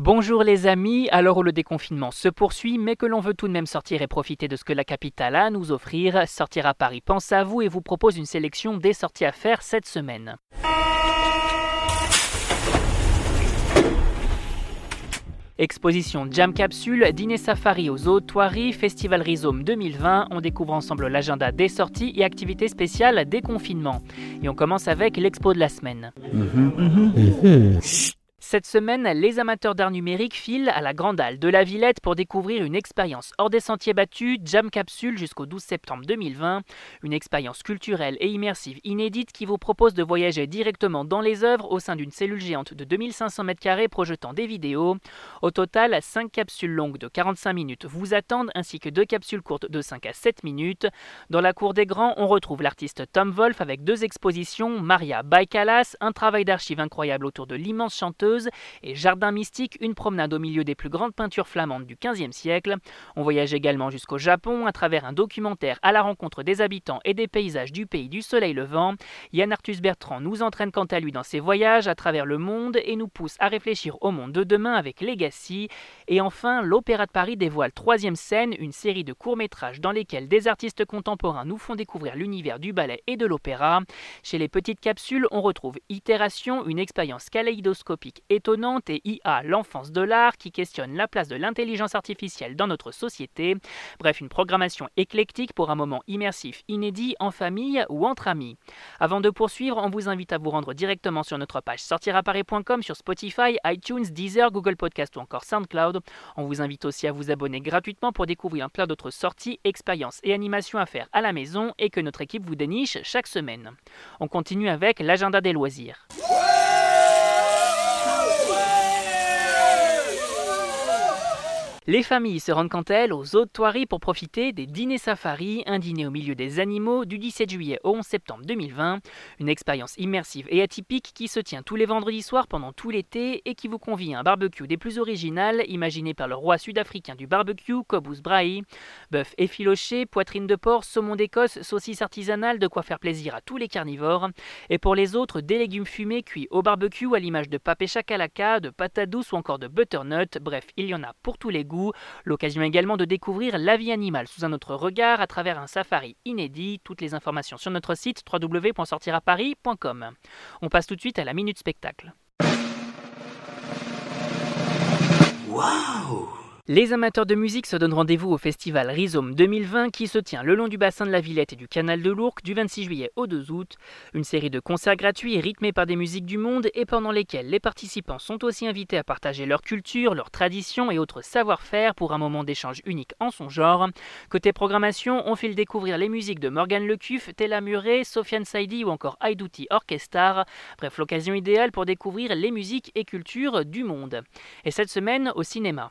Bonjour les amis, alors où le déconfinement se poursuit, mais que l'on veut tout de même sortir et profiter de ce que la capitale a à nous offrir, Sortir à Paris pense à vous et vous propose une sélection des sorties à faire cette semaine. Exposition Jam Capsule, dîner safari aux eaux Toiri, Festival Rhizome 2020. On découvre ensemble l'agenda des sorties et activités spéciales des confinements. Et on commence avec l'expo de la semaine. Cette semaine, les amateurs d'art numérique filent à la Grande Halle de la Villette pour découvrir une expérience hors des sentiers battus, Jam Capsule jusqu'au 12 septembre 2020, une expérience culturelle et immersive inédite qui vous propose de voyager directement dans les œuvres au sein d'une cellule géante de 2500 m2 projetant des vidéos. Au total, 5 capsules longues de 45 minutes vous attendent ainsi que deux capsules courtes de 5 à 7 minutes. Dans la cour des grands, on retrouve l'artiste Tom Wolf avec deux expositions, Maria Baikalas, un travail d'archives incroyable autour de l'immense chanteuse et Jardin mystique, une promenade au milieu des plus grandes peintures flamandes du XVe siècle. On voyage également jusqu'au Japon à travers un documentaire à la rencontre des habitants et des paysages du pays du soleil levant. Yann Arthus Bertrand nous entraîne quant à lui dans ses voyages à travers le monde et nous pousse à réfléchir au monde de demain avec Legacy. Et enfin, l'Opéra de Paris dévoile Troisième scène, une série de courts-métrages dans lesquels des artistes contemporains nous font découvrir l'univers du ballet et de l'opéra. Chez les petites capsules, on retrouve Itération, une expérience kaléidoscopique étonnante et IA, l'enfance de l'art, qui questionne la place de l'intelligence artificielle dans notre société. Bref, une programmation éclectique pour un moment immersif inédit en famille ou entre amis. Avant de poursuivre, on vous invite à vous rendre directement sur notre page sortiraparis.com sur Spotify, iTunes, Deezer, Google Podcast ou encore SoundCloud. On vous invite aussi à vous abonner gratuitement pour découvrir plein d'autres sorties, expériences et animations à faire à la maison et que notre équipe vous déniche chaque semaine. On continue avec l'agenda des loisirs. Les familles se rendent quant à elles aux eaux de pour profiter des dîners safari, un dîner au milieu des animaux du 17 juillet au 11 septembre 2020. Une expérience immersive et atypique qui se tient tous les vendredis soirs pendant tout l'été et qui vous convie à un barbecue des plus originales, imaginé par le roi sud-africain du barbecue, Cobus Brahe. Bœuf effiloché, poitrine de porc, saumon d'Écosse, saucisse artisanale, de quoi faire plaisir à tous les carnivores. Et pour les autres, des légumes fumés cuits au barbecue à l'image de papé chakalaka, de patates douces ou encore de butternut. Bref, il y en a pour tous les goûts L'occasion également de découvrir la vie animale sous un autre regard à travers un safari inédit. Toutes les informations sur notre site www.sortiraparis.com. On passe tout de suite à la minute spectacle. Waouh les amateurs de musique se donnent rendez-vous au festival Rhizome 2020 qui se tient le long du bassin de la Villette et du canal de l'Ourcq du 26 juillet au 2 août. Une série de concerts gratuits rythmés par des musiques du monde et pendant lesquels les participants sont aussi invités à partager leur culture, leurs traditions et autres savoir-faire pour un moment d'échange unique en son genre. Côté programmation, on file découvrir les musiques de Morgan Lecuff, Tella Murray, Sofiane Saidi ou encore Aidouti Orchestra. Bref, l'occasion idéale pour découvrir les musiques et cultures du monde. Et cette semaine au cinéma.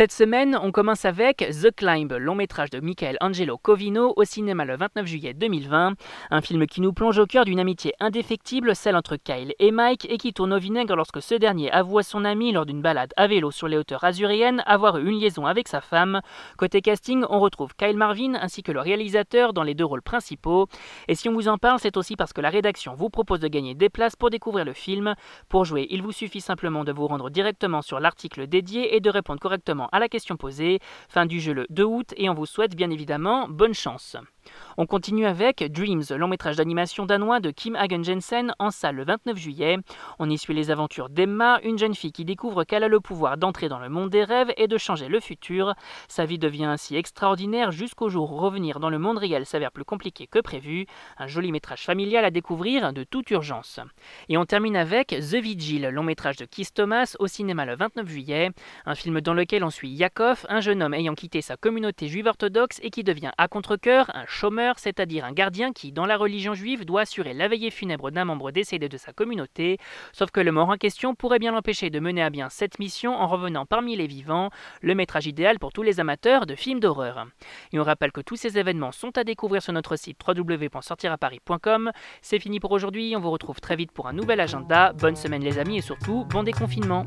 Cette semaine, on commence avec The Climb, long métrage de Michael Angelo Covino au cinéma le 29 juillet 2020. Un film qui nous plonge au cœur d'une amitié indéfectible, celle entre Kyle et Mike, et qui tourne au vinaigre lorsque ce dernier avoue à son ami lors d'une balade à vélo sur les hauteurs azuréennes avoir eu une liaison avec sa femme. Côté casting, on retrouve Kyle Marvin ainsi que le réalisateur dans les deux rôles principaux. Et si on vous en parle, c'est aussi parce que la rédaction vous propose de gagner des places pour découvrir le film. Pour jouer, il vous suffit simplement de vous rendre directement sur l'article dédié et de répondre correctement à la question posée. Fin du jeu le 2 août et on vous souhaite bien évidemment bonne chance. On continue avec Dreams, long métrage d'animation danois de Kim Hagen Jensen en salle le 29 juillet. On y suit les aventures d'Emma, une jeune fille qui découvre qu'elle a le pouvoir d'entrer dans le monde des rêves et de changer le futur. Sa vie devient ainsi extraordinaire jusqu'au jour où revenir dans le monde réel s'avère plus compliqué que prévu. Un joli métrage familial à découvrir de toute urgence. Et on termine avec The Vigil, long métrage de Keith Thomas au cinéma le 29 juillet. Un film dans lequel on suit Yakov, un jeune homme ayant quitté sa communauté juive orthodoxe et qui devient à contre-coeur un chômeur, c'est-à-dire un gardien qui, dans la religion juive, doit assurer la veillée funèbre d'un membre décédé de sa communauté, sauf que le mort en question pourrait bien l'empêcher de mener à bien cette mission en revenant parmi les vivants, le métrage idéal pour tous les amateurs de films d'horreur. Et on rappelle que tous ces événements sont à découvrir sur notre site www.sortiraparis.com. C'est fini pour aujourd'hui, on vous retrouve très vite pour un nouvel agenda. Bonne semaine les amis et surtout bon déconfinement.